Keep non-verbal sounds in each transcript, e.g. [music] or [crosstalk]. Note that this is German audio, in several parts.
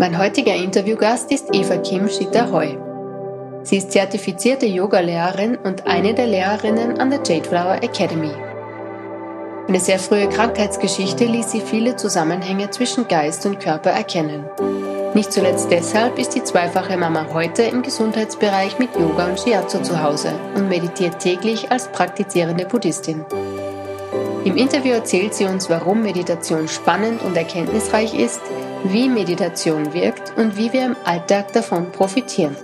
Mein heutiger Interviewgast ist Eva Kim Schitter-Heu. Sie ist zertifizierte Yogalehrerin und eine der Lehrerinnen an der Jade Flower Academy. Eine sehr frühe Krankheitsgeschichte ließ sie viele Zusammenhänge zwischen Geist und Körper erkennen. Nicht zuletzt deshalb ist die zweifache Mama heute im Gesundheitsbereich mit Yoga und Shiatsu zu Hause und meditiert täglich als praktizierende Buddhistin. Im Interview erzählt sie uns, warum Meditation spannend und erkenntnisreich ist, wie Meditation wirkt und wie wir im Alltag davon profitieren.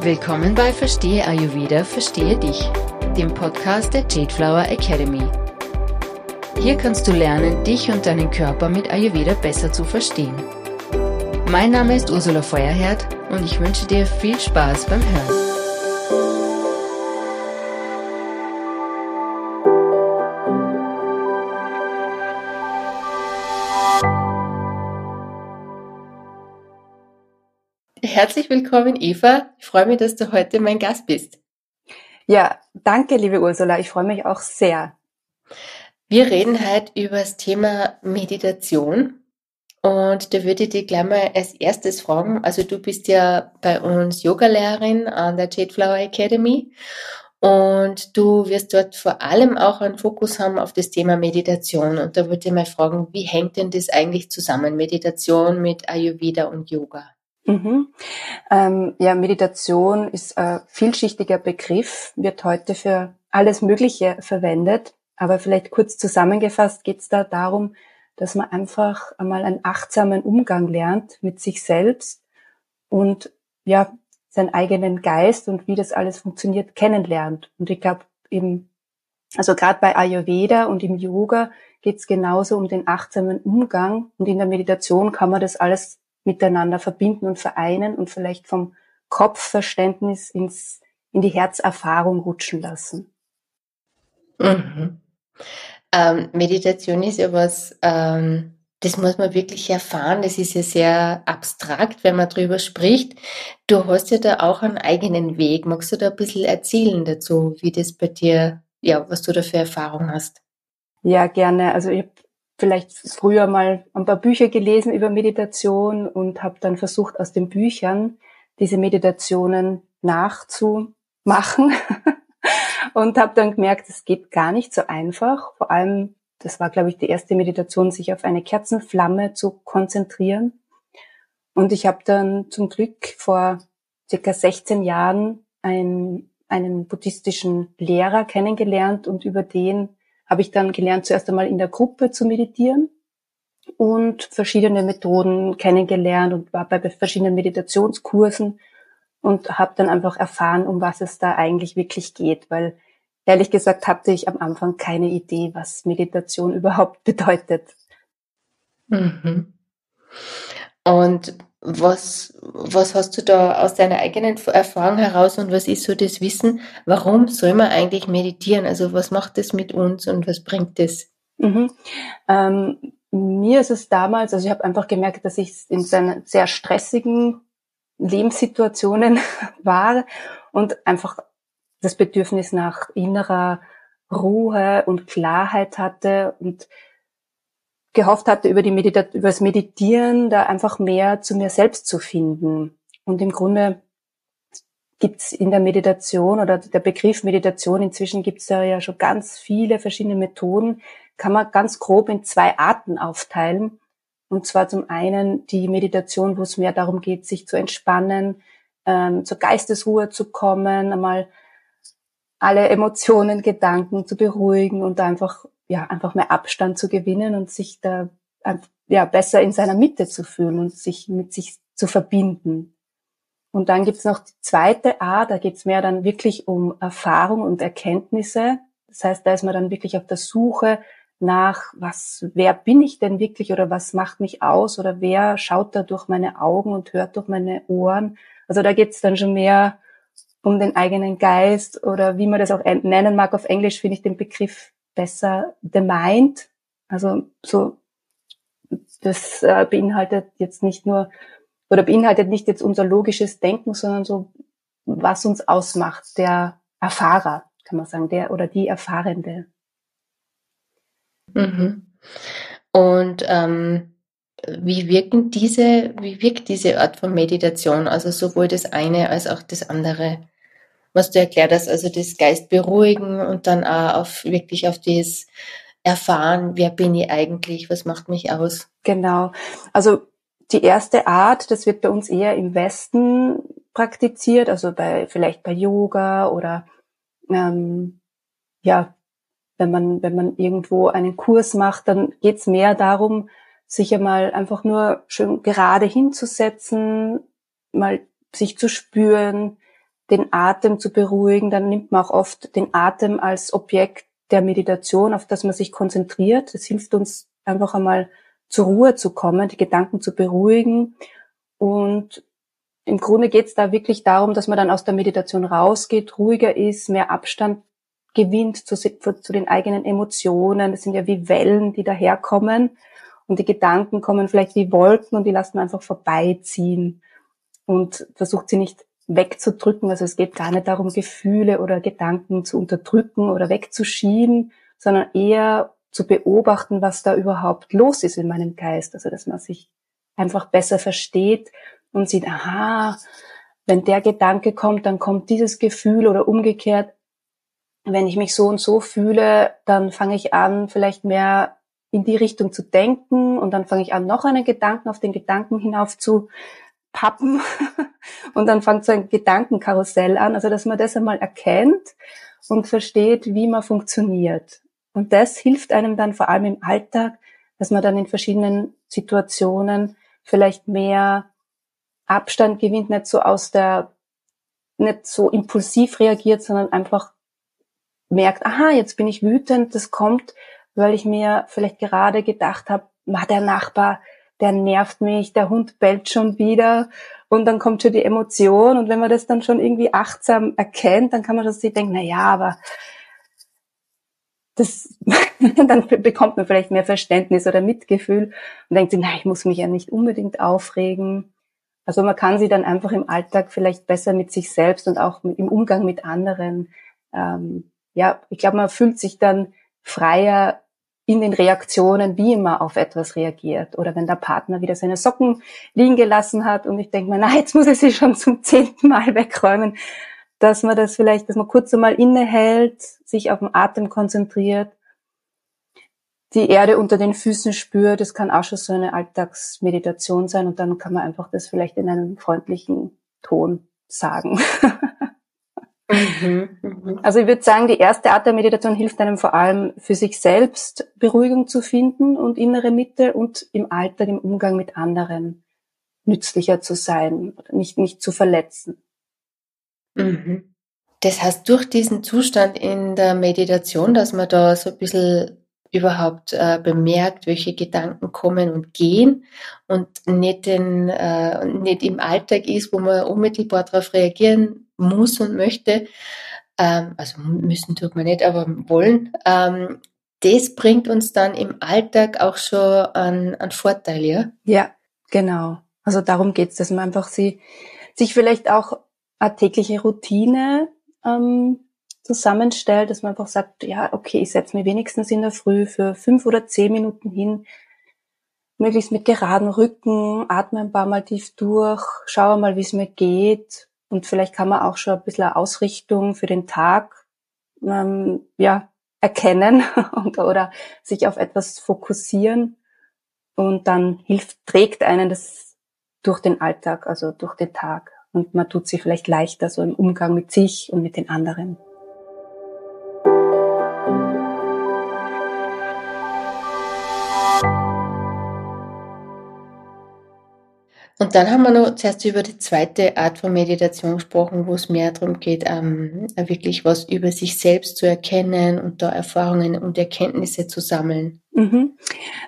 Willkommen bei Verstehe Ayurveda, Verstehe dich, dem Podcast der Jade Flower Academy. Hier kannst du lernen, dich und deinen Körper mit Ayurveda besser zu verstehen. Mein Name ist Ursula Feuerherd und ich wünsche dir viel Spaß beim Hören. Herzlich willkommen, Eva. Ich freue mich, dass du heute mein Gast bist. Ja, danke, liebe Ursula. Ich freue mich auch sehr. Wir reden heute über das Thema Meditation. Und da würde ich dich gleich mal als erstes fragen. Also du bist ja bei uns Yogalehrerin an der Jade Flower Academy. Und du wirst dort vor allem auch einen Fokus haben auf das Thema Meditation. Und da würde ich mal fragen, wie hängt denn das eigentlich zusammen, Meditation mit Ayurveda und Yoga? Mhm. Ähm, ja, Meditation ist ein vielschichtiger Begriff, wird heute für alles Mögliche verwendet. Aber vielleicht kurz zusammengefasst geht es da darum, dass man einfach einmal einen achtsamen Umgang lernt mit sich selbst und ja, seinen eigenen Geist und wie das alles funktioniert kennenlernt. Und ich glaube eben, also gerade bei Ayurveda und im Yoga geht es genauso um den achtsamen Umgang und in der Meditation kann man das alles miteinander verbinden und vereinen und vielleicht vom Kopfverständnis ins, in die Herzerfahrung rutschen lassen. Mhm. Ähm, Meditation ist ja was, ähm, das muss man wirklich erfahren. Das ist ja sehr abstrakt, wenn man drüber spricht. Du hast ja da auch einen eigenen Weg. Magst du da ein bisschen erzählen dazu, wie das bei dir, ja, was du da für Erfahrung hast? Ja, gerne. Also ich habe vielleicht früher mal ein paar Bücher gelesen über Meditation und habe dann versucht, aus den Büchern diese Meditationen nachzumachen [laughs] und habe dann gemerkt, es geht gar nicht so einfach. Vor allem, das war, glaube ich, die erste Meditation, sich auf eine Kerzenflamme zu konzentrieren. Und ich habe dann zum Glück vor circa 16 Jahren einen, einen buddhistischen Lehrer kennengelernt und über den habe ich dann gelernt, zuerst einmal in der Gruppe zu meditieren und verschiedene Methoden kennengelernt und war bei verschiedenen Meditationskursen und habe dann einfach erfahren, um was es da eigentlich wirklich geht, weil ehrlich gesagt hatte ich am Anfang keine Idee, was Meditation [laughs] überhaupt bedeutet. Mhm. Und was, was hast du da aus deiner eigenen Erfahrung heraus und was ist so das Wissen, warum soll man eigentlich meditieren? Also was macht das mit uns und was bringt das? Mhm. Ähm, mir ist es damals, also ich habe einfach gemerkt, dass ich in sehr stressigen Lebenssituationen [laughs] war und einfach das Bedürfnis nach innerer Ruhe und Klarheit hatte und gehofft hatte, über, die Medita über das Meditieren da einfach mehr zu mir selbst zu finden. Und im Grunde gibt's in der Meditation oder der Begriff Meditation, inzwischen gibt's da ja schon ganz viele verschiedene Methoden, kann man ganz grob in zwei Arten aufteilen. Und zwar zum einen die Meditation, wo es mehr darum geht, sich zu entspannen, ähm, zur Geistesruhe zu kommen, einmal alle Emotionen, Gedanken zu beruhigen und einfach ja, einfach mehr Abstand zu gewinnen und sich da ja, besser in seiner Mitte zu fühlen und sich mit sich zu verbinden. Und dann gibt's noch die zweite Art, da geht's mehr dann wirklich um Erfahrung und Erkenntnisse. Das heißt, da ist man dann wirklich auf der Suche nach, was, wer bin ich denn wirklich oder was macht mich aus oder wer schaut da durch meine Augen und hört durch meine Ohren. Also da geht's dann schon mehr um den eigenen Geist oder wie man das auch nennen mag. Auf Englisch finde ich den Begriff besser the mind. Also so, das äh, beinhaltet jetzt nicht nur oder beinhaltet nicht jetzt unser logisches Denken, sondern so, was uns ausmacht, der Erfahrer, kann man sagen, der oder die Erfahrende. Mhm. Und ähm, wie wirken diese, wie wirkt diese Art von Meditation, also sowohl das eine als auch das andere? Was du erklärt hast, also das Geist beruhigen und dann auch auf wirklich auf das erfahren, wer bin ich eigentlich, was macht mich aus? Genau. Also die erste Art, das wird bei uns eher im Westen praktiziert, also bei vielleicht bei Yoga oder ähm, ja, wenn man wenn man irgendwo einen Kurs macht, dann geht's mehr darum, sich einmal einfach nur schön gerade hinzusetzen, mal sich zu spüren, den Atem zu beruhigen. Dann nimmt man auch oft den Atem als Objekt der Meditation, auf das man sich konzentriert. Das hilft uns einfach einmal zur Ruhe zu kommen, die Gedanken zu beruhigen. Und im Grunde geht es da wirklich darum, dass man dann aus der Meditation rausgeht, ruhiger ist, mehr Abstand gewinnt zu, zu den eigenen Emotionen. Das sind ja wie Wellen, die daherkommen. Und die Gedanken kommen vielleicht wie Wolken und die lassen einfach vorbeiziehen und versucht sie nicht wegzudrücken. Also es geht gar nicht darum, Gefühle oder Gedanken zu unterdrücken oder wegzuschieben, sondern eher zu beobachten, was da überhaupt los ist in meinem Geist. Also dass man sich einfach besser versteht und sieht, aha, wenn der Gedanke kommt, dann kommt dieses Gefühl oder umgekehrt. Wenn ich mich so und so fühle, dann fange ich an, vielleicht mehr in die Richtung zu denken und dann fange ich an, noch einen Gedanken auf den Gedanken hinauf zu pappen [laughs] und dann fängt so ein Gedankenkarussell an. Also, dass man das einmal erkennt und versteht, wie man funktioniert. Und das hilft einem dann vor allem im Alltag, dass man dann in verschiedenen Situationen vielleicht mehr Abstand gewinnt, nicht so aus der, nicht so impulsiv reagiert, sondern einfach merkt, aha, jetzt bin ich wütend, das kommt weil ich mir vielleicht gerade gedacht habe, der Nachbar, der nervt mich, der Hund bellt schon wieder und dann kommt schon die Emotion und wenn man das dann schon irgendwie achtsam erkennt, dann kann man das sich denken, na ja, aber das, [laughs] dann bekommt man vielleicht mehr Verständnis oder Mitgefühl und denkt sich, na, ich muss mich ja nicht unbedingt aufregen. Also man kann sie dann einfach im Alltag vielleicht besser mit sich selbst und auch im Umgang mit anderen, ähm, ja, ich glaube, man fühlt sich dann freier in den Reaktionen, wie man auf etwas reagiert. Oder wenn der Partner wieder seine Socken liegen gelassen hat und ich denke mir, na, jetzt muss ich sie schon zum zehnten Mal wegräumen, dass man das vielleicht, dass man kurz einmal innehält, sich auf den Atem konzentriert, die Erde unter den Füßen spürt. Das kann auch schon so eine Alltagsmeditation sein und dann kann man einfach das vielleicht in einem freundlichen Ton sagen. [laughs] Mhm, mhm, Also ich würde sagen, die erste Art der Meditation hilft einem vor allem für sich selbst Beruhigung zu finden und innere Mitte und im Alltag, im Umgang mit anderen nützlicher zu sein, nicht, nicht zu verletzen. Mhm. Das heißt, durch diesen Zustand in der Meditation, dass man da so ein bisschen überhaupt äh, bemerkt, welche Gedanken kommen und gehen und nicht, den, äh, nicht im Alltag ist, wo man unmittelbar darauf reagieren muss und möchte, ähm, also müssen tut man nicht, aber wollen, ähm, das bringt uns dann im Alltag auch schon einen, einen Vorteil, ja? Ja, genau. Also darum geht's, dass man einfach sie, sich vielleicht auch eine tägliche Routine ähm, zusammenstellt, dass man einfach sagt, ja, okay, ich setze mir wenigstens in der Früh für fünf oder zehn Minuten hin, möglichst mit geraden Rücken, atme ein paar Mal tief durch, schaue mal, wie es mir geht und vielleicht kann man auch schon ein bisschen Ausrichtung für den Tag ähm, ja, erkennen [laughs] und, oder sich auf etwas fokussieren und dann hilft, trägt einen das durch den Alltag, also durch den Tag und man tut sich vielleicht leichter so im Umgang mit sich und mit den anderen. Und dann haben wir noch zuerst über die zweite Art von Meditation gesprochen, wo es mehr darum geht, ähm, wirklich was über sich selbst zu erkennen und da Erfahrungen und Erkenntnisse zu sammeln. Mhm.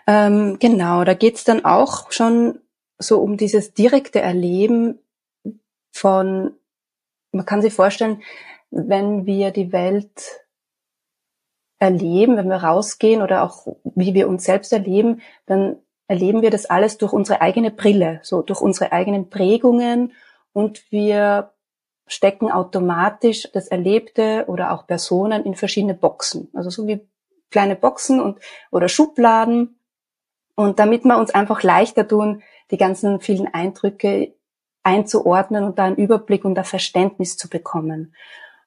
Ähm, genau, da geht's dann auch schon so um dieses direkte Erleben von, man kann sich vorstellen, wenn wir die Welt erleben, wenn wir rausgehen oder auch wie wir uns selbst erleben, dann erleben wir das alles durch unsere eigene Brille, so durch unsere eigenen Prägungen und wir stecken automatisch das Erlebte oder auch Personen in verschiedene Boxen. Also so wie kleine Boxen und, oder Schubladen. Und damit wir uns einfach leichter tun, die ganzen vielen Eindrücke einzuordnen und da einen Überblick und ein Verständnis zu bekommen.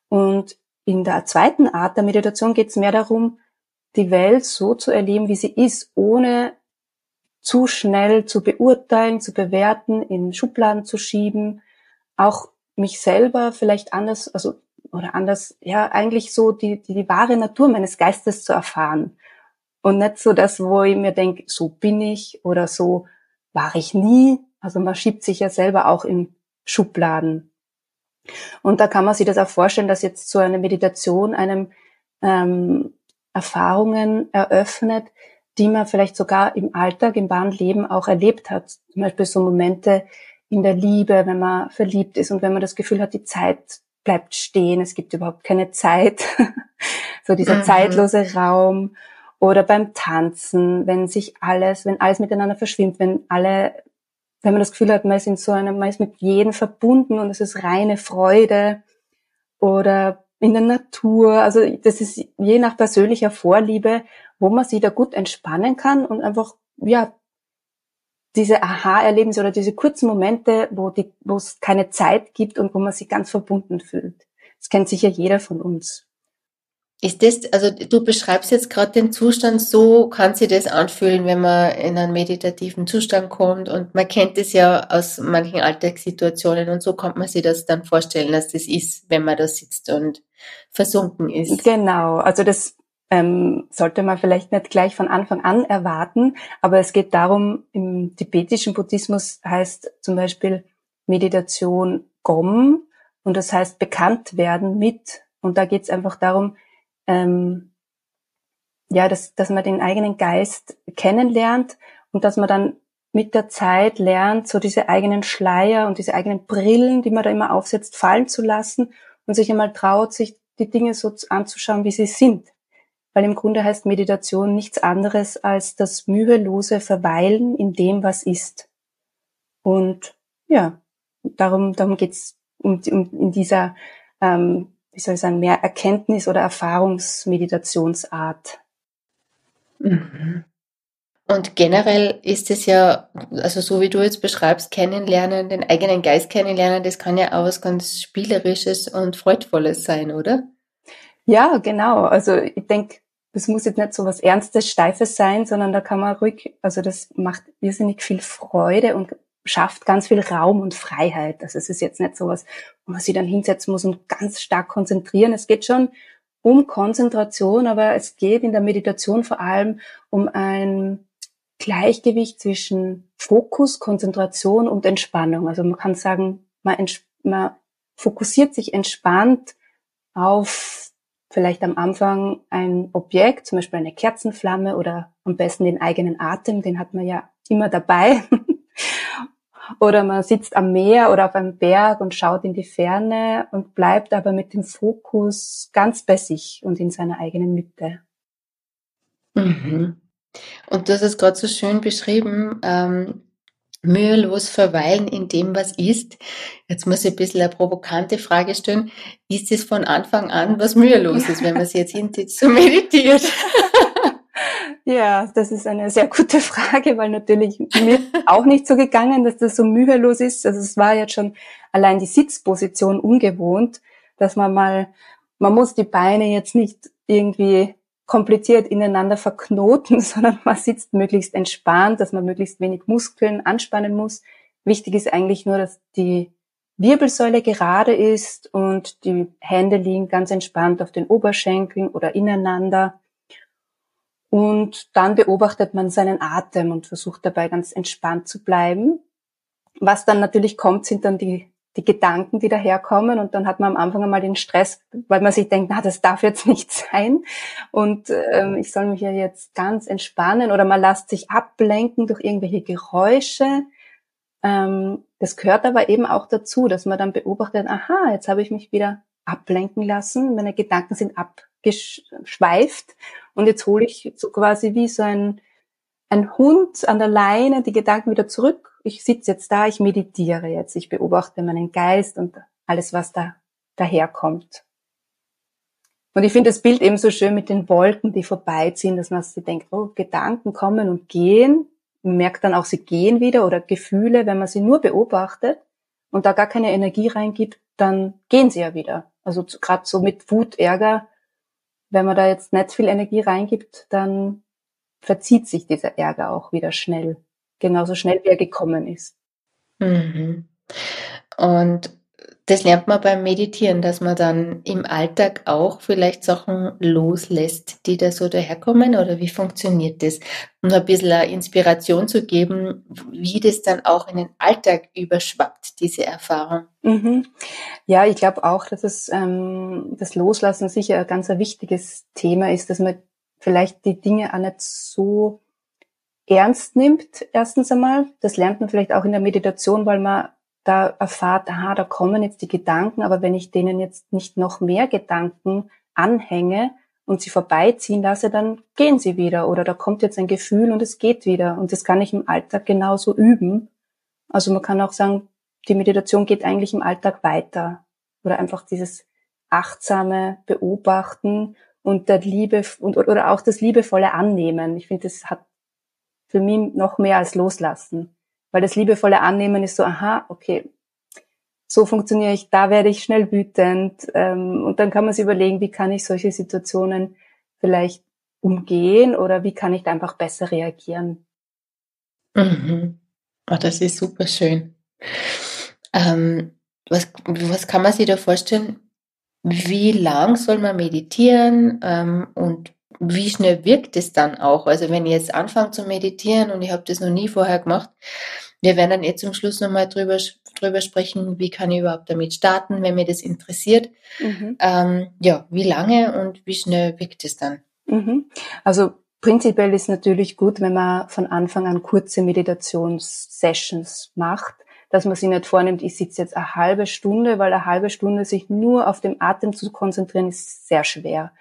Und in der zweiten Art der Meditation geht es mehr darum, die Welt so zu erleben, wie sie ist, ohne zu schnell zu beurteilen, zu bewerten, in Schubladen zu schieben, auch mich selber vielleicht anders, also oder anders, ja, eigentlich so die, die, die wahre Natur meines Geistes zu erfahren. Und nicht so das, wo ich mir denke, so bin ich oder so war ich nie. Also man schiebt sich ja selber auch in Schubladen. Und da kann man sich das auch vorstellen, dass jetzt so eine Meditation einem ähm, Erfahrungen eröffnet, die man vielleicht sogar im Alltag, im wahren Leben auch erlebt hat. Zum Beispiel so Momente in der Liebe, wenn man verliebt ist und wenn man das Gefühl hat, die Zeit bleibt stehen, es gibt überhaupt keine Zeit. [laughs] so dieser mhm. zeitlose Raum. Oder beim Tanzen, wenn sich alles, wenn alles miteinander verschwimmt, wenn alle, wenn man das Gefühl hat, man ist in so einem, man ist mit jedem verbunden und es ist reine Freude. Oder in der Natur. Also das ist je nach persönlicher Vorliebe, wo man sich da gut entspannen kann und einfach, ja, diese Aha-Erlebnisse oder diese kurzen Momente, wo, die, wo es keine Zeit gibt und wo man sich ganz verbunden fühlt. Das kennt sicher jeder von uns. Ist das, also du beschreibst jetzt gerade den Zustand, so kann sich das anfühlen, wenn man in einen meditativen Zustand kommt und man kennt es ja aus manchen Alltagssituationen und so kommt man sich das dann vorstellen, dass das ist, wenn man da sitzt und versunken ist. Genau, also das ähm, sollte man vielleicht nicht gleich von Anfang an erwarten, aber es geht darum, im tibetischen Buddhismus heißt zum Beispiel Meditation Gom und das heißt bekannt werden mit und da geht es einfach darum, ähm, ja, dass, dass man den eigenen Geist kennenlernt und dass man dann mit der Zeit lernt, so diese eigenen Schleier und diese eigenen Brillen, die man da immer aufsetzt, fallen zu lassen und sich einmal traut, sich die Dinge so anzuschauen, wie sie sind. Weil im Grunde heißt Meditation nichts anderes als das mühelose Verweilen in dem, was ist. Und ja, darum, darum geht's um, um, in dieser ähm, wie soll ich sagen, mehr Erkenntnis- oder Erfahrungsmeditationsart. Mhm. Und generell ist es ja, also so wie du jetzt beschreibst, kennenlernen, den eigenen Geist kennenlernen, das kann ja auch was ganz Spielerisches und Freudvolles sein, oder? Ja, genau. Also ich denke, das muss jetzt nicht so was Ernstes, Steifes sein, sondern da kann man ruhig, also das macht irrsinnig viel Freude und schafft ganz viel Raum und Freiheit. Also es ist jetzt nicht so was, wo man sich dann hinsetzen muss und ganz stark konzentrieren. Es geht schon um Konzentration, aber es geht in der Meditation vor allem um ein Gleichgewicht zwischen Fokus, Konzentration und Entspannung. Also man kann sagen, man, man fokussiert sich entspannt auf vielleicht am Anfang ein Objekt, zum Beispiel eine Kerzenflamme oder am besten den eigenen Atem, den hat man ja immer dabei. [laughs] Oder man sitzt am Meer oder auf einem Berg und schaut in die Ferne und bleibt aber mit dem Fokus ganz bei sich und in seiner eigenen Mitte. Mhm. Und du hast es gerade so schön beschrieben, ähm, mühelos verweilen in dem, was ist. Jetzt muss ich ein bisschen eine provokante Frage stellen. Ist es von Anfang an was mühelos ist, wenn man sich jetzt hinsetzt so meditiert? [laughs] Ja, das ist eine sehr gute Frage, weil natürlich mir auch nicht so gegangen, dass das so mühelos ist. Also es war jetzt schon allein die Sitzposition ungewohnt, dass man mal, man muss die Beine jetzt nicht irgendwie kompliziert ineinander verknoten, [laughs] sondern man sitzt möglichst entspannt, dass man möglichst wenig Muskeln anspannen muss. Wichtig ist eigentlich nur, dass die Wirbelsäule gerade ist und die Hände liegen ganz entspannt auf den Oberschenkeln oder ineinander. Und dann beobachtet man seinen Atem und versucht dabei ganz entspannt zu bleiben. Was dann natürlich kommt, sind dann die, die Gedanken, die daherkommen. Und dann hat man am Anfang einmal den Stress, weil man sich denkt, na, das darf jetzt [laughs] nicht sein. Und ähm, ich soll mich ja jetzt ganz entspannen. Oder man lässt sich ablenken durch irgendwelche Geräusche. Ähm, das gehört aber eben auch dazu, dass man dann beobachtet, aha, jetzt habe ich mich wieder ablenken lassen. Meine Gedanken sind abgeschweift und jetzt hole ich so quasi wie so ein, ein Hund an der Leine die Gedanken wieder zurück. Ich sitze jetzt da, ich meditiere jetzt, ich beobachte meinen Geist und alles, was da daherkommt. Und ich finde das Bild eben so schön mit den Wolken, die vorbeiziehen, dass man sich denkt, oh, Gedanken kommen und gehen. Man merkt dann auch, sie gehen wieder oder Gefühle, wenn man sie nur beobachtet und da gar keine Energie reingibt, dann gehen sie ja wieder. Also gerade so mit Wut, Ärger, wenn man da jetzt nicht viel Energie reingibt, dann verzieht sich dieser Ärger auch wieder schnell. Genauso schnell, wie er gekommen ist. Mhm. Und das lernt man beim Meditieren, dass man dann im Alltag auch vielleicht Sachen loslässt, die da so daherkommen oder wie funktioniert das? Um ein bisschen eine Inspiration zu geben, wie das dann auch in den Alltag überschwappt, diese Erfahrung. Mhm. Ja, ich glaube auch, dass es ähm, das Loslassen sicher ein ganz ein wichtiges Thema ist, dass man vielleicht die Dinge auch nicht so ernst nimmt, erstens einmal. Das lernt man vielleicht auch in der Meditation, weil man da erfahrt, aha, da kommen jetzt die Gedanken, aber wenn ich denen jetzt nicht noch mehr Gedanken anhänge und sie vorbeiziehen lasse, dann gehen sie wieder oder da kommt jetzt ein Gefühl und es geht wieder. Und das kann ich im Alltag genauso üben. Also man kann auch sagen, die Meditation geht eigentlich im Alltag weiter oder einfach dieses achtsame Beobachten und der Liebe und, oder auch das liebevolle Annehmen. Ich finde, das hat für mich noch mehr als Loslassen. Weil das liebevolle Annehmen ist so, aha, okay, so funktioniere ich, da werde ich schnell wütend. Ähm, und dann kann man sich überlegen, wie kann ich solche Situationen vielleicht umgehen oder wie kann ich da einfach besser reagieren. Mhm. Oh, das ist super schön. Ähm, was, was kann man sich da vorstellen? Wie lang soll man meditieren ähm, und wie schnell wirkt es dann auch? Also wenn ich jetzt anfange zu meditieren und ich habe das noch nie vorher gemacht, wir werden dann eh zum Schluss nochmal drüber, drüber sprechen, wie kann ich überhaupt damit starten, wenn mir das interessiert. Mhm. Ähm, ja, wie lange und wie schnell wirkt es dann? Mhm. Also prinzipiell ist natürlich gut, wenn man von Anfang an kurze Meditationssessions macht, dass man sich nicht vornimmt, ich sitze jetzt eine halbe Stunde, weil eine halbe Stunde sich nur auf den Atem zu konzentrieren, ist sehr schwer.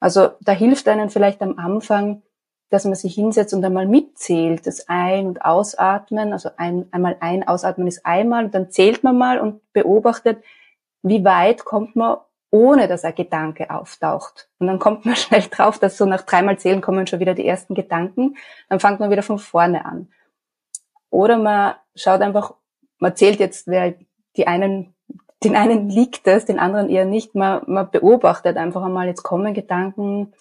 Also da hilft einen vielleicht am Anfang, dass man sich hinsetzt und einmal mitzählt, das Ein- und Ausatmen, also ein, einmal ein, Ausatmen ist einmal und dann zählt man mal und beobachtet, wie weit kommt man, ohne dass ein Gedanke auftaucht. Und dann kommt man [laughs] schnell drauf, dass so nach dreimal Zählen kommen schon wieder die ersten Gedanken, dann fängt man wieder von vorne an. Oder man schaut einfach, man zählt jetzt, wer die einen den einen liegt es, den anderen eher nicht. Man, man beobachtet einfach einmal, jetzt kommen Gedanken,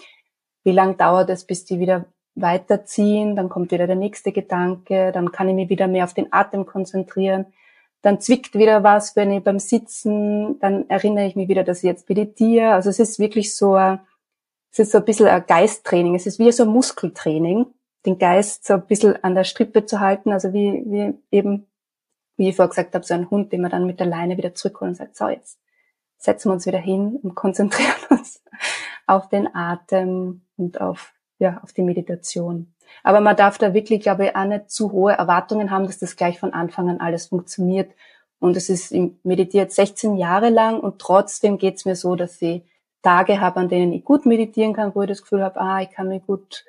wie lang dauert es, bis die wieder weiterziehen, dann kommt wieder der nächste Gedanke, dann kann ich mich wieder mehr auf den Atem konzentrieren, dann zwickt wieder was, wenn ich beim Sitzen, dann erinnere ich mich wieder, dass ich jetzt meditiere. Also es ist wirklich so, ein, es ist so ein bisschen ein Geisttraining, es ist wie so ein Muskeltraining, den Geist so ein bisschen an der Strippe zu halten, also wie, wie eben wie ich vorher gesagt habe, so ein Hund, den man dann mit der Leine wieder zurückholt und sagt, so jetzt setzen wir uns wieder hin und konzentrieren [laughs] uns auf den Atem und auf, ja, auf die Meditation. Aber man darf da wirklich, glaube ich, auch nicht zu hohe Erwartungen haben, dass das gleich von Anfang an alles funktioniert. Und es ist meditiert 16 Jahre lang und trotzdem geht's mir so, dass ich Tage habe, an denen ich gut meditieren kann, wo ich das Gefühl habe, ah, ich kann mich gut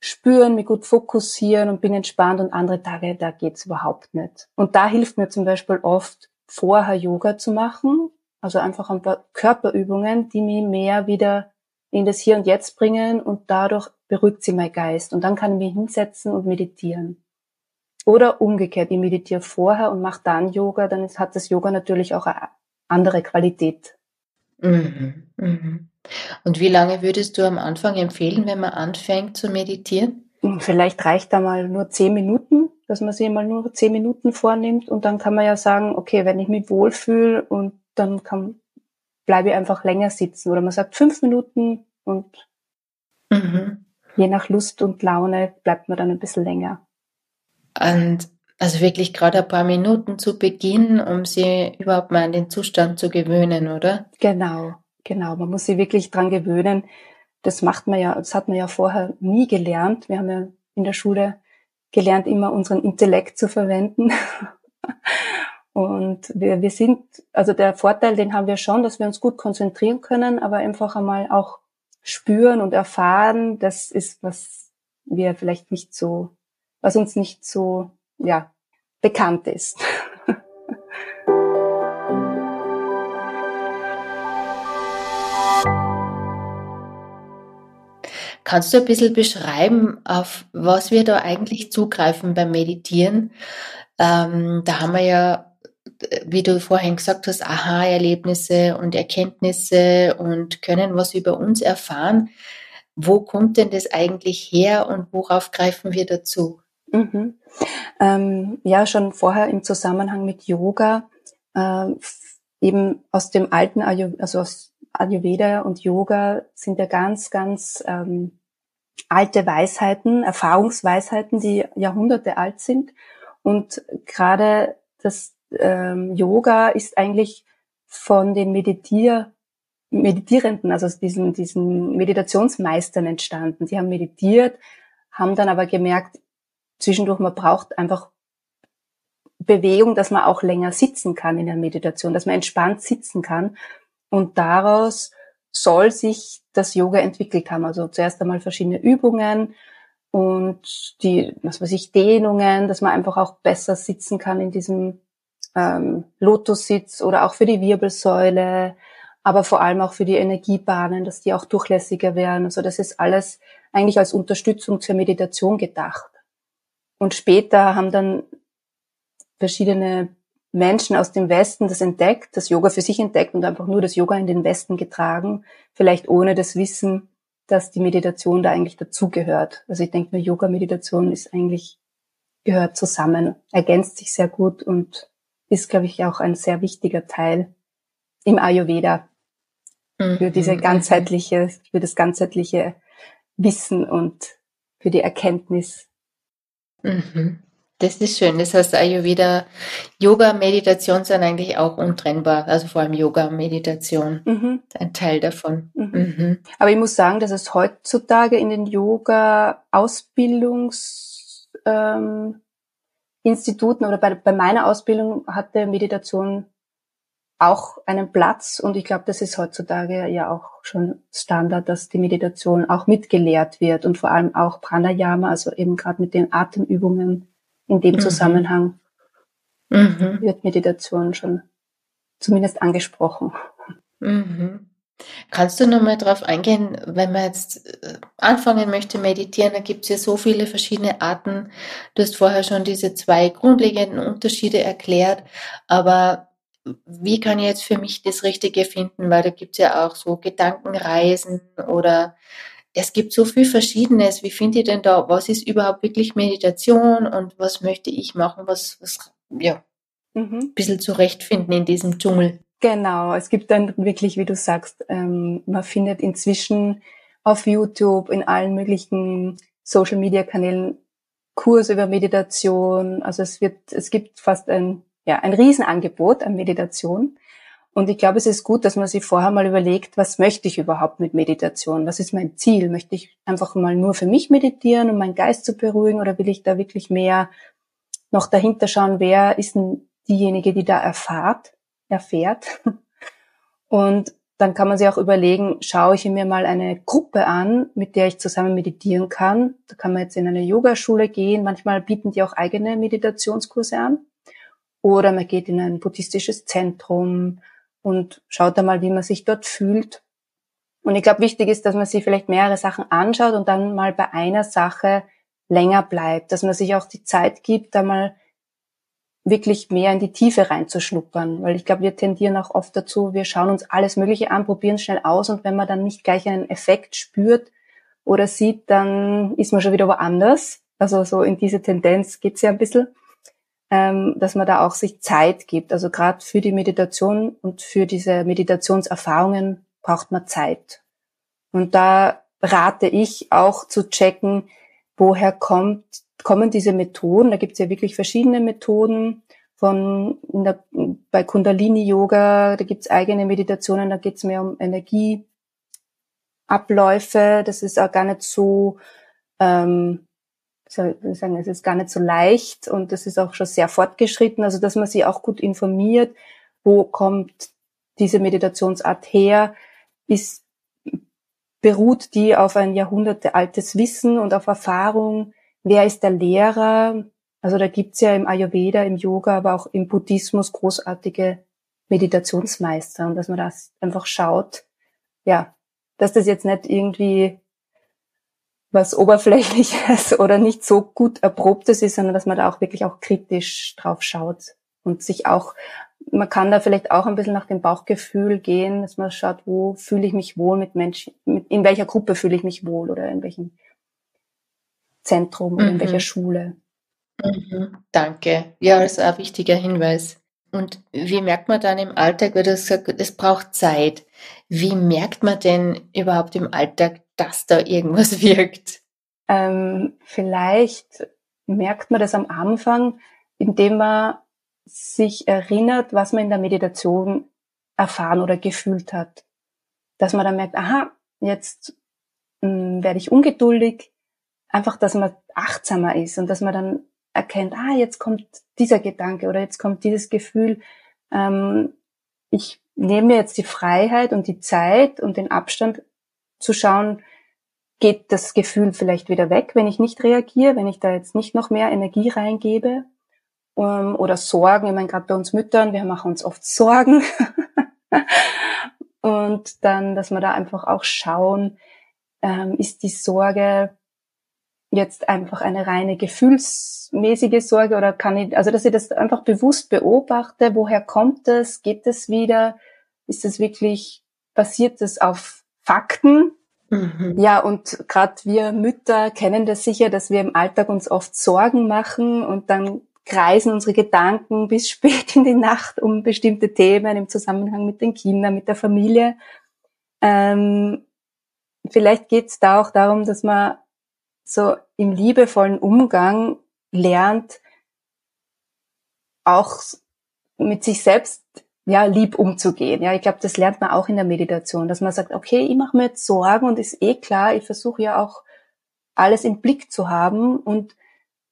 spüren, mich gut fokussieren und bin entspannt und andere Tage, da geht's überhaupt nicht. Und da hilft mir zum Beispiel oft, vorher Yoga zu machen, also einfach ein paar Körperübungen, die mich mehr wieder in das Hier und Jetzt bringen und dadurch beruhigt sie mein Geist. Und dann kann ich mich hinsetzen und meditieren. Oder umgekehrt, ich meditiere vorher und mache dann Yoga, dann hat das Yoga natürlich auch eine andere Qualität. Mhm, mhm. Und wie lange würdest du am Anfang empfehlen, wenn man anfängt zu meditieren? Vielleicht reicht da mal nur zehn Minuten, dass man sich mal nur zehn Minuten vornimmt und dann kann man ja sagen, okay, wenn ich mich wohlfühle und dann kann, bleibe ich einfach länger sitzen oder man sagt fünf Minuten und mhm. je nach Lust und Laune bleibt man dann ein bisschen länger. Und also wirklich gerade ein paar Minuten zu Beginn, um sie überhaupt mal an den Zustand zu gewöhnen, oder? Genau, Genau, man muss sich wirklich dran gewöhnen. Das macht man ja, das hat man ja vorher nie gelernt. Wir haben ja in der Schule gelernt, immer unseren Intellekt zu verwenden. [laughs] Und wir, wir sind, also der Vorteil, den haben wir schon, dass wir uns gut konzentrieren können, aber einfach einmal auch spüren und erfahren, das ist, was wir vielleicht nicht so, was uns nicht so, ja, bekannt ist. [laughs] Kannst du ein bisschen beschreiben, auf was wir da eigentlich zugreifen beim Meditieren? Ähm, da haben wir ja, wie du vorhin gesagt hast, Aha-Erlebnisse und Erkenntnisse und können was über uns erfahren. Wo kommt denn das eigentlich her und worauf greifen wir dazu? Mhm. Ähm, ja, schon vorher im Zusammenhang mit Yoga, äh, eben aus dem alten, Ayurveda, also aus Ayurveda und Yoga sind ja ganz, ganz ähm, alte Weisheiten, Erfahrungsweisheiten, die Jahrhunderte alt sind. Und gerade das ähm, Yoga ist eigentlich von den Meditier Meditierenden, also diesen, diesen Meditationsmeistern entstanden. Die haben meditiert, haben dann aber gemerkt, zwischendurch, man braucht einfach Bewegung, dass man auch länger sitzen kann in der Meditation, dass man entspannt sitzen kann. Und daraus soll sich das Yoga entwickelt haben. Also zuerst einmal verschiedene Übungen und die, was weiß ich, Dehnungen, dass man einfach auch besser sitzen kann in diesem ähm, Lotussitz oder auch für die Wirbelsäule, aber vor allem auch für die Energiebahnen, dass die auch durchlässiger werden. Also das ist alles eigentlich als Unterstützung zur Meditation gedacht. Und später haben dann verschiedene Menschen aus dem Westen das entdeckt, das Yoga für sich entdeckt und einfach nur das Yoga in den Westen getragen, vielleicht ohne das Wissen, dass die Meditation da eigentlich dazugehört. Also ich denke mir, Yoga-Meditation ist eigentlich, gehört zusammen, ergänzt sich sehr gut und ist, glaube ich, auch ein sehr wichtiger Teil im Ayurveda für diese mhm. ganzheitliche, für das ganzheitliche Wissen und für die Erkenntnis. Mhm. Das ist schön. Das heißt, Ayurveda, Yoga, Meditation sind eigentlich auch untrennbar. Also vor allem Yoga, Meditation, mhm. ein Teil davon. Mhm. Mhm. Aber ich muss sagen, dass es heutzutage in den Yoga-Ausbildungsinstituten ähm, oder bei, bei meiner Ausbildung hatte Meditation auch einen Platz und ich glaube, das ist heutzutage ja auch schon Standard, dass die Meditation auch mitgelehrt wird und vor allem auch Pranayama, also eben gerade mit den Atemübungen in dem mhm. Zusammenhang mhm. wird Meditation schon zumindest angesprochen. Mhm. Kannst du nochmal darauf eingehen, wenn man jetzt äh, anfangen möchte meditieren, da gibt es ja so viele verschiedene Arten. Du hast vorher schon diese zwei grundlegenden Unterschiede erklärt, aber wie kann ich jetzt für mich das Richtige finden? Weil da gibt es ja auch so Gedankenreisen oder es gibt so viel Verschiedenes. Wie findet ihr denn da, was ist überhaupt wirklich Meditation und was möchte ich machen, was, was ja, mhm. ein bisschen zurechtfinden in diesem Dschungel? Genau, es gibt dann wirklich, wie du sagst, ähm, man findet inzwischen auf YouTube, in allen möglichen Social Media Kanälen Kurse über Meditation. Also es wird, es gibt fast ein, ja, ein Riesenangebot an Meditation. Und ich glaube, es ist gut, dass man sich vorher mal überlegt, was möchte ich überhaupt mit Meditation? Was ist mein Ziel? Möchte ich einfach mal nur für mich meditieren, um meinen Geist zu beruhigen? Oder will ich da wirklich mehr noch dahinter schauen, wer ist denn diejenige, die da erfahrt, erfährt? [laughs] Und dann kann man sich auch überlegen, schaue ich mir mal eine Gruppe an, mit der ich zusammen meditieren kann. Da kann man jetzt in eine Yogaschule gehen. Manchmal bieten die auch eigene Meditationskurse an. Oder man geht in ein buddhistisches Zentrum und schaut einmal, wie man sich dort fühlt. Und ich glaube, wichtig ist, dass man sich vielleicht mehrere Sachen anschaut und dann mal bei einer Sache länger bleibt, dass man sich auch die Zeit gibt, da mal wirklich mehr in die Tiefe reinzuschnuppern, weil ich glaube, wir tendieren auch oft dazu, wir schauen uns alles Mögliche an, probieren schnell aus und wenn man dann nicht gleich einen Effekt spürt oder sieht, dann ist man schon wieder woanders. Also so in diese Tendenz geht's ja ein bisschen ähm, dass man da auch sich Zeit gibt. Also gerade für die Meditation und für diese Meditationserfahrungen braucht man Zeit. Und da rate ich auch zu checken, woher kommt, kommen diese Methoden. Da gibt es ja wirklich verschiedene Methoden von der, bei Kundalini-Yoga, da gibt es eigene Meditationen, da geht es mehr um Energieabläufe. Das ist auch gar nicht so ähm, sagen, es ist gar nicht so leicht und es ist auch schon sehr fortgeschritten, also dass man sich auch gut informiert, wo kommt diese Meditationsart her, ist, beruht die auf ein jahrhundertealtes Wissen und auf Erfahrung, wer ist der Lehrer, also da gibt's ja im Ayurveda, im Yoga, aber auch im Buddhismus großartige Meditationsmeister und dass man das einfach schaut, ja, dass das jetzt nicht irgendwie was Oberflächliches [laughs] oder nicht so gut Erprobtes ist, sondern dass man da auch wirklich auch kritisch drauf schaut und sich auch, man kann da vielleicht auch ein bisschen nach dem Bauchgefühl gehen, dass man schaut, wo fühle ich mich wohl mit Menschen, mit, in welcher Gruppe fühle ich mich wohl oder in welchem Zentrum oder in welcher mhm. Schule. Mhm. Danke. Ja, das ist ein wichtiger Hinweis. Und wie merkt man dann im Alltag, weil du sagst, es braucht Zeit. Wie merkt man denn überhaupt im Alltag, dass da irgendwas [laughs] wirkt? Ähm, vielleicht merkt man das am Anfang, indem man sich erinnert, was man in der Meditation erfahren oder gefühlt hat. Dass man dann merkt, aha, jetzt mh, hm, werde ich ungeduldig. Einfach, dass man achtsamer ist und dass man dann erkennt, ah, jetzt kommt dieser Gedanke oder jetzt kommt dieses Gefühl. Ähm, ich nehme mir jetzt die Freiheit und die Zeit und den Abstand zu schauen, geht das Gefühl vielleicht wieder weg, wenn ich nicht reagiere, wenn ich da jetzt nicht noch mehr Energie reingebe um, ähm, oder Sorgen. Ich meine, gerade bei uns Müttern, wir machen uns oft Sorgen. [laughs] und dann, dass wir da einfach auch schauen, ähm, ist die Sorge jetzt einfach eine reine gefühlsmäßige Sorge oder kann ich, also dass ich das einfach bewusst beobachte, woher kommt das, geht das wieder, ist das wirklich, basiert das auf Fakten? Mhm. Ja, und gerade wir Mütter kennen das sicher, dass wir im Alltag uns oft Sorgen machen und dann kreisen unsere Gedanken bis [laughs] spät in die Nacht um bestimmte Themen im Zusammenhang mit den Kindern, mit der Familie. Ähm, vielleicht geht es da auch darum, dass man so im liebevollen Umgang lernt, auch mit sich selbst ja lieb umzugehen. Ja, ich glaube, das lernt man auch in der Meditation, dass man sagt, okay, ich mache mir jetzt Sorgen und ist eh klar, ich versuche ja auch alles im Blick zu haben und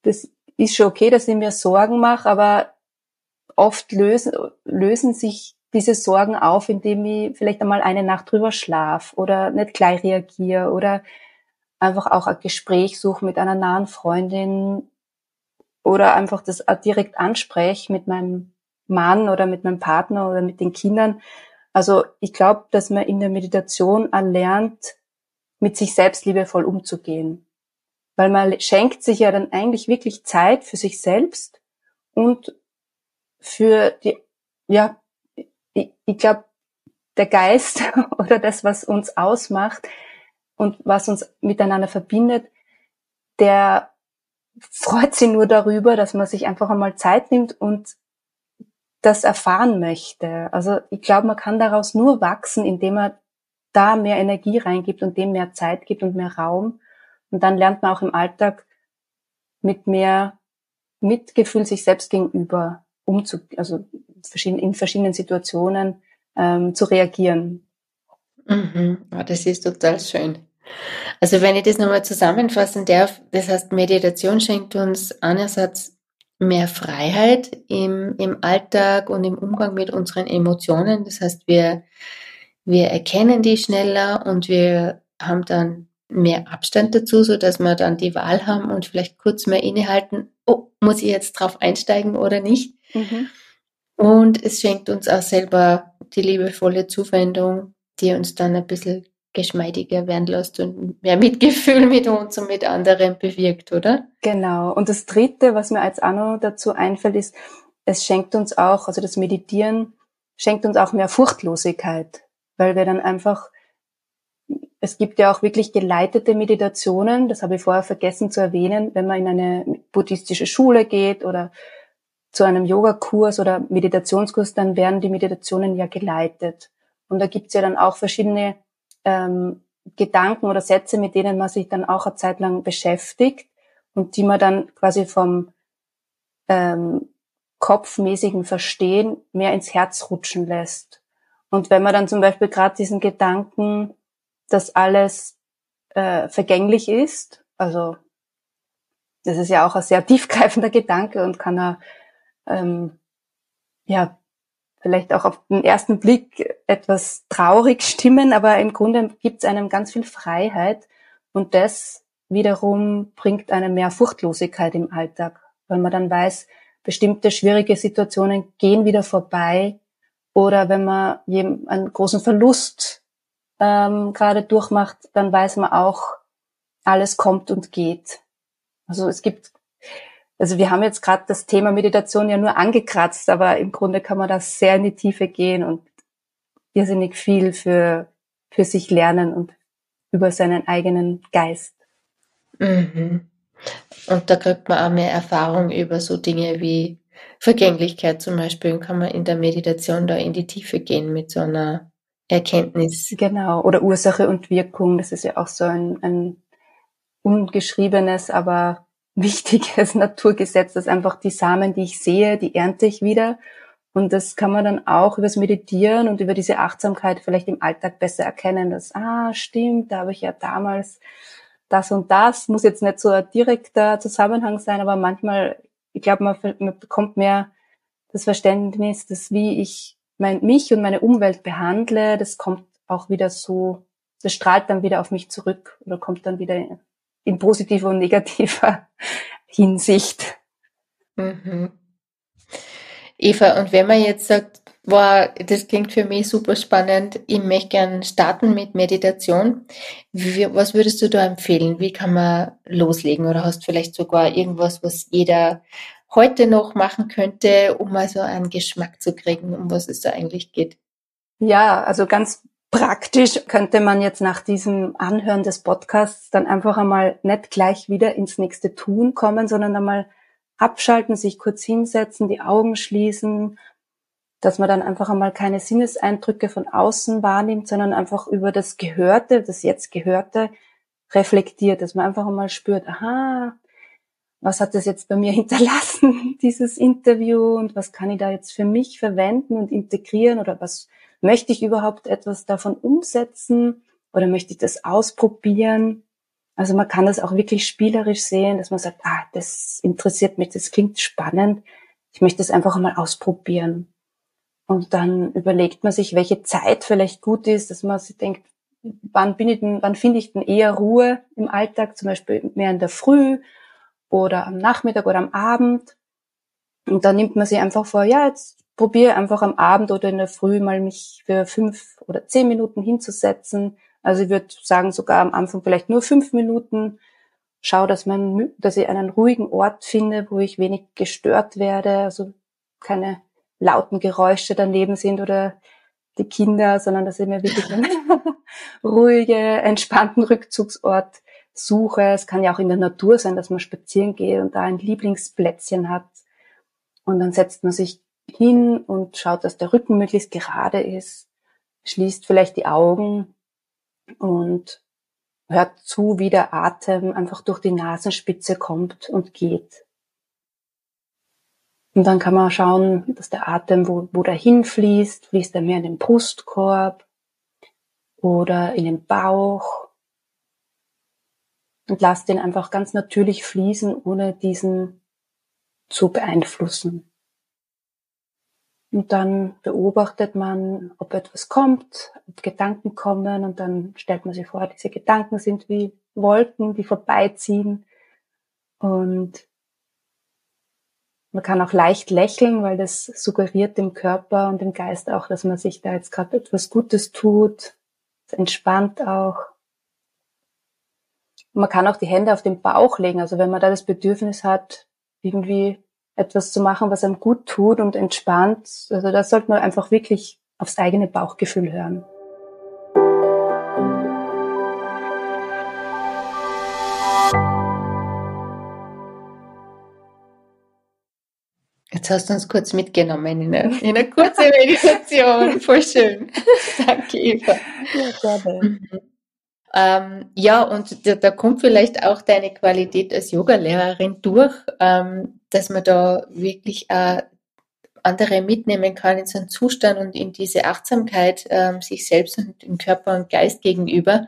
das ist schon okay, dass ich mir Sorgen mache, aber oft lösen, lösen sich diese Sorgen auf, indem ich vielleicht einmal eine Nacht drüber schlaf oder nicht gleich reagiere oder einfach auch ein Gespräch suche mit einer nahen Freundin oder einfach das direkt anspreche mit meinem Mann oder mit meinem Partner oder mit den Kindern. Also ich glaube, dass man in der Meditation erlernt, mit sich selbst liebevoll umzugehen. Weil man schenkt sich ja dann eigentlich wirklich Zeit für sich selbst und für die, ja, ich, ich glaube, der Geist [laughs] oder das, was uns ausmacht, und was uns miteinander verbindet, der freut sich nur darüber, dass man sich einfach einmal Zeit nimmt und das erfahren möchte. Also ich glaube, man kann daraus nur wachsen, indem man da mehr Energie reingibt und dem mehr Zeit gibt und mehr Raum. Und dann lernt man auch im Alltag mit mehr Mitgefühl sich selbst gegenüber umzu, also in verschiedenen Situationen ähm, zu reagieren. Mhm. Oh, das ist total schön. Also wenn ich das nochmal zusammenfassen darf, das heißt, Meditation schenkt uns einerseits mehr Freiheit im, im Alltag und im Umgang mit unseren Emotionen. Das heißt, wir, wir erkennen die schneller und wir haben dann mehr Abstand dazu, so dass wir dann die Wahl haben und vielleicht kurz mehr innehalten, oh, muss ich jetzt drauf einsteigen oder nicht? Mhm. Und es schenkt uns auch selber die liebevolle Zuwendung, die uns dann ein bisschen geschmeidiger werden lässt und mehr Mitgefühl [laughs] mit uns und mit anderen bewirkt, oder? Genau. Und das Dritte, was mir als Anno dazu einfällt, ist, es schenkt uns auch, also das Meditieren schenkt uns auch mehr Furchtlosigkeit, weil wir dann einfach, es gibt ja auch wirklich geleitete Meditationen, das habe ich vorher vergessen zu erwähnen, wenn man in eine buddhistische Schule geht oder zu einem Yogakurs oder Meditationskurs, dann werden die Meditationen ja geleitet. Und da gibt's ja dann auch verschiedene ähm, Gedanken oder Sätze, mit denen man sich dann auch eine Zeit lang beschäftigt und die man dann quasi vom ähm, kopfmäßigen Verstehen mehr ins Herz rutschen lässt. Und wenn man dann zum Beispiel gerade diesen Gedanken, dass alles äh, vergänglich ist, also das ist ja auch ein sehr [laughs] tiefgreifender Gedanke und kann er ähm, ja vielleicht auch auf den ersten Blick etwas traurig stimmen, aber im Grunde gibt es einem ganz viel Freiheit und das wiederum bringt einem mehr Furchtlosigkeit im Alltag, weil man dann weiß, bestimmte schwierige Situationen gehen wieder vorbei oder wenn man einen großen Verlust ähm, gerade durchmacht, dann weiß man auch, alles kommt und geht. Also es gibt, also wir haben jetzt gerade das Thema Meditation ja nur angekratzt, aber im Grunde kann man da sehr in die Tiefe gehen und irrsinnig viel für, für sich lernen und über seinen eigenen Geist. Mhm. Und da kriegt man auch mehr Erfahrung über so Dinge wie Vergänglichkeit zum Beispiel. Kann man in der Meditation da in die Tiefe gehen mit so einer Erkenntnis. Genau. Oder Ursache und Wirkung. Das ist ja auch so ein, ein ungeschriebenes, aber wichtiges [laughs] Naturgesetz, dass einfach die Samen, die ich sehe, die ernte ich wieder. Und das kann man dann auch übers Meditieren und über diese Achtsamkeit vielleicht im Alltag besser erkennen, dass, ah, stimmt, da habe ich ja damals das und das, muss jetzt nicht so ein direkter Zusammenhang sein, aber manchmal, ich glaube, man, man bekommt mehr das Verständnis, dass wie ich mein, mich und meine Umwelt behandle, das kommt auch wieder so, das strahlt dann wieder auf mich zurück oder kommt dann wieder in, positiver und negativer [laughs] Hinsicht. Mhm. Eva, und wenn man jetzt sagt, wow, das klingt für mich super spannend, ich möchte gern starten mit Meditation, wie, was würdest du da empfehlen? Wie kann man loslegen? Oder hast du vielleicht sogar irgendwas, was jeder heute noch machen könnte, um mal so einen Geschmack zu kriegen, um was es da eigentlich geht? Ja, also ganz praktisch könnte man jetzt nach diesem Anhören des Podcasts dann einfach einmal nicht gleich wieder ins nächste Tun kommen, sondern einmal abschalten, sich kurz hinsetzen, die Augen schließen, dass man dann einfach einmal keine Sinneseindrücke von außen wahrnimmt, sondern einfach über das Gehörte, das jetzt Gehörte reflektiert, dass man einfach einmal spürt, aha, was hat das jetzt bei mir [laughs] hinterlassen, dieses Interview und was kann ich da jetzt für mich verwenden und integrieren oder was möchte ich überhaupt etwas davon umsetzen oder möchte ich das ausprobieren? Also man kann das auch wirklich spielerisch sehen, dass man sagt, ah, das interessiert mich, das klingt spannend. Ich möchte es einfach mal ausprobieren. Und dann überlegt man sich, welche Zeit vielleicht gut ist, dass man sich denkt, wann bin ich denn, wann finde ich denn eher Ruhe im Alltag, zum Beispiel mehr in der Früh oder am Nachmittag oder am Abend. Und dann nimmt man sich einfach vor, ja, jetzt probiere einfach am Abend oder in der Früh mal mich für fünf oder zehn Minuten hinzusetzen, also ich würde sagen, sogar am Anfang vielleicht nur fünf Minuten. Schau, dass man, dass ich einen ruhigen Ort finde, wo ich wenig gestört werde, also keine lauten Geräusche daneben sind oder die Kinder, sondern dass ich mir wirklich einen [laughs] ruhige, entspannten Rückzugsort suche. Es kann ja auch in der Natur sein, dass man spazieren geht und da ein Lieblingsplätzchen hat. Und dann setzt man sich hin und schaut, dass der Rücken möglichst gerade ist, schließt vielleicht die Augen und hört zu, wie der Atem einfach durch die Nasenspitze kommt und geht. Und dann kann man schauen, dass der Atem, wo, wo der hinfließt, fließt er mehr in den Brustkorb oder in den Bauch. Und lasst den einfach ganz natürlich fließen, ohne diesen zu beeinflussen. Und dann beobachtet man, ob etwas kommt, ob Gedanken kommen und dann stellt man sich vor, diese Gedanken sind wie Wolken, die vorbeiziehen. Und man kann auch leicht lächeln, weil das suggeriert dem Körper und dem Geist auch, dass man sich da jetzt gerade etwas Gutes tut. Es entspannt auch. man kann auch die Hände auf den Bauch legen. Also wenn man da das Bedürfnis hat, irgendwie etwas zu machen, was einem gut tut und entspannt. Also da sollte man einfach wirklich aufs eigene Bauchgefühl hören. Jetzt hast du uns kurz mitgenommen in eine, in eine [laughs] kurze Meditation. Voll schön. [laughs] Danke, Eva. Ja, gerne. Mhm. Ähm, ja, und da, da, kommt vielleicht auch deine Qualität als Yogalehrerin durch, ähm, dass man da wirklich äh, andere mitnehmen kann in so einen Zustand und in diese Achtsamkeit ähm, sich selbst und dem Körper und Geist gegenüber.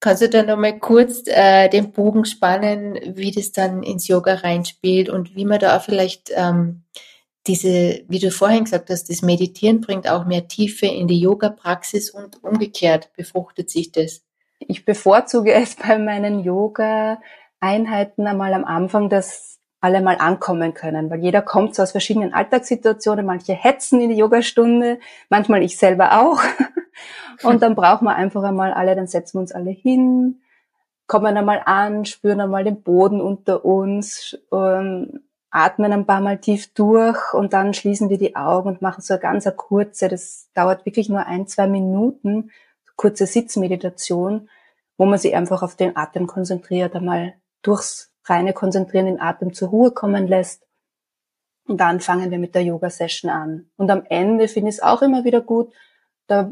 Kannst du da nochmal kurz äh, den Bogen spannen, wie das dann ins Yoga reinspielt und wie man da auch vielleicht ähm, diese, wie du vorhin gesagt hast, das Meditieren bringt auch mehr Tiefe in die Yoga-Praxis und umgekehrt befruchtet sich das? Ich bevorzuge es bei meinen Yoga-Einheiten einmal am Anfang, dass alle mal ankommen können, weil jeder kommt so aus verschiedenen Alltagssituationen, manche hetzen in die Yogastunde, manchmal ich selber auch. [laughs] Und dann brauchen wir einfach einmal alle, dann setzen wir uns alle hin, kommen einmal an, spüren einmal den Boden unter uns, ähm, atmen ein paar Mal tief durch und dann schließen wir die Augen und machen so eine ganz kurze, das dauert wirklich nur ein, zwei Minuten, kurze Sitzmeditation, wo man sich einfach auf den Atem konzentriert, einmal durchs reine Konzentrieren den Atem zur Ruhe kommen lässt. Und dann fangen wir mit der Yoga-Session an. Und am Ende finde ich es auch immer wieder gut, da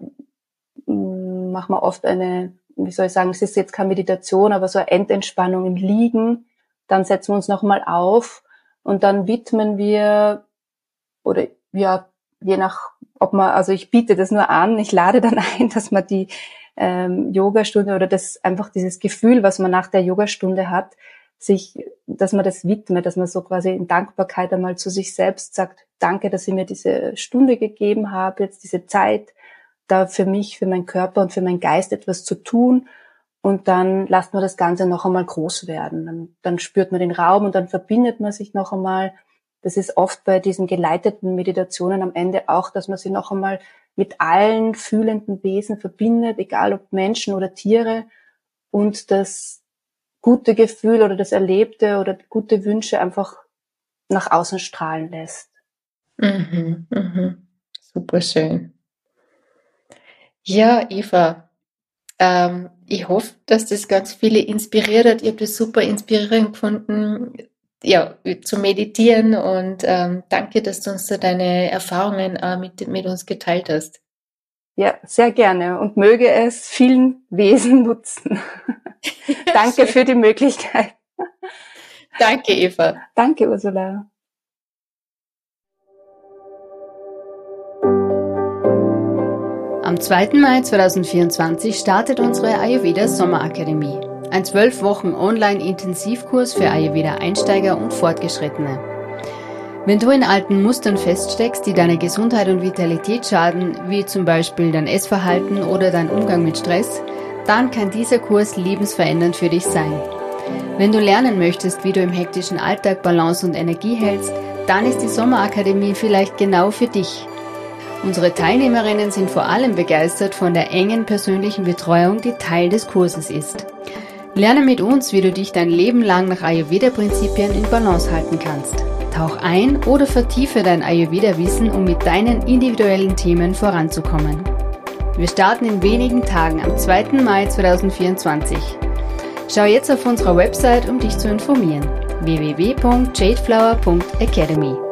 mm, machen wir oft eine, wie soll ich sagen, es ist jetzt keine Meditation, aber so eine Endentspannung im Liegen. Dann setzen wir uns nochmal auf und dann widmen wir, oder ja, je nach, ob man, also ich biete das nur an, ich lade dann [laughs] ein, dass man die ähm, Yogastunde oder das einfach dieses Gefühl, was man nach der Yogastunde hat, sich, dass man das widmet, dass man so quasi in Dankbarkeit einmal zu sich selbst sagt, danke, dass ich mir diese Stunde gegeben habe, jetzt diese Zeit, da für mich, für meinen Körper und für meinen Geist etwas zu tun. Und dann lasst man das Ganze noch einmal groß werden. Dann, dann spürt man den Raum und dann verbindet man sich noch einmal. Das ist oft bei diesen geleiteten Meditationen am Ende auch, dass man sich noch einmal mit allen fühlenden Wesen verbindet, egal ob Menschen oder Tiere, und das gute Gefühl oder das Erlebte oder gute Wünsche einfach nach außen strahlen lässt. Mhm, mhm. Super schön. Ja, Eva, ähm, ich hoffe, dass das ganz viele inspiriert hat. Ich habe das super inspirierend gefunden, ja, zu meditieren und ähm, danke, dass du uns da deine Erfahrungen äh, mit, mit uns geteilt hast. Ja, sehr gerne und möge es vielen Wesen nutzen. [laughs] danke für die Möglichkeit. Danke, Eva. Danke, Ursula. Am 2. Mai 2024 startet unsere Ayurveda Sommerakademie. Ein zwölf Wochen Online-Intensivkurs für Ayurveda-Einsteiger und Fortgeschrittene. Wenn du in alten Mustern feststeckst, die deine Gesundheit und Vitalität schaden, wie zum Beispiel dein Essverhalten oder dein Umgang mit Stress, dann kann dieser Kurs lebensverändernd für dich sein. Wenn du lernen möchtest, wie du im hektischen Alltag Balance und Energie hältst, dann ist die Sommerakademie vielleicht genau für dich. Unsere Teilnehmerinnen sind vor allem begeistert von der engen persönlichen Betreuung, die Teil des Kurses ist. Lerne mit uns, wie du dich dein Leben lang nach Ayurveda-Prinzipien in Balance halten kannst. Tauch ein oder vertiefe dein Ayurveda-Wissen, um mit deinen individuellen Themen voranzukommen. Wir starten in wenigen Tagen am 2. Mai 2024. Schau jetzt auf unserer Website, um dich zu informieren. www.jadeflower.academy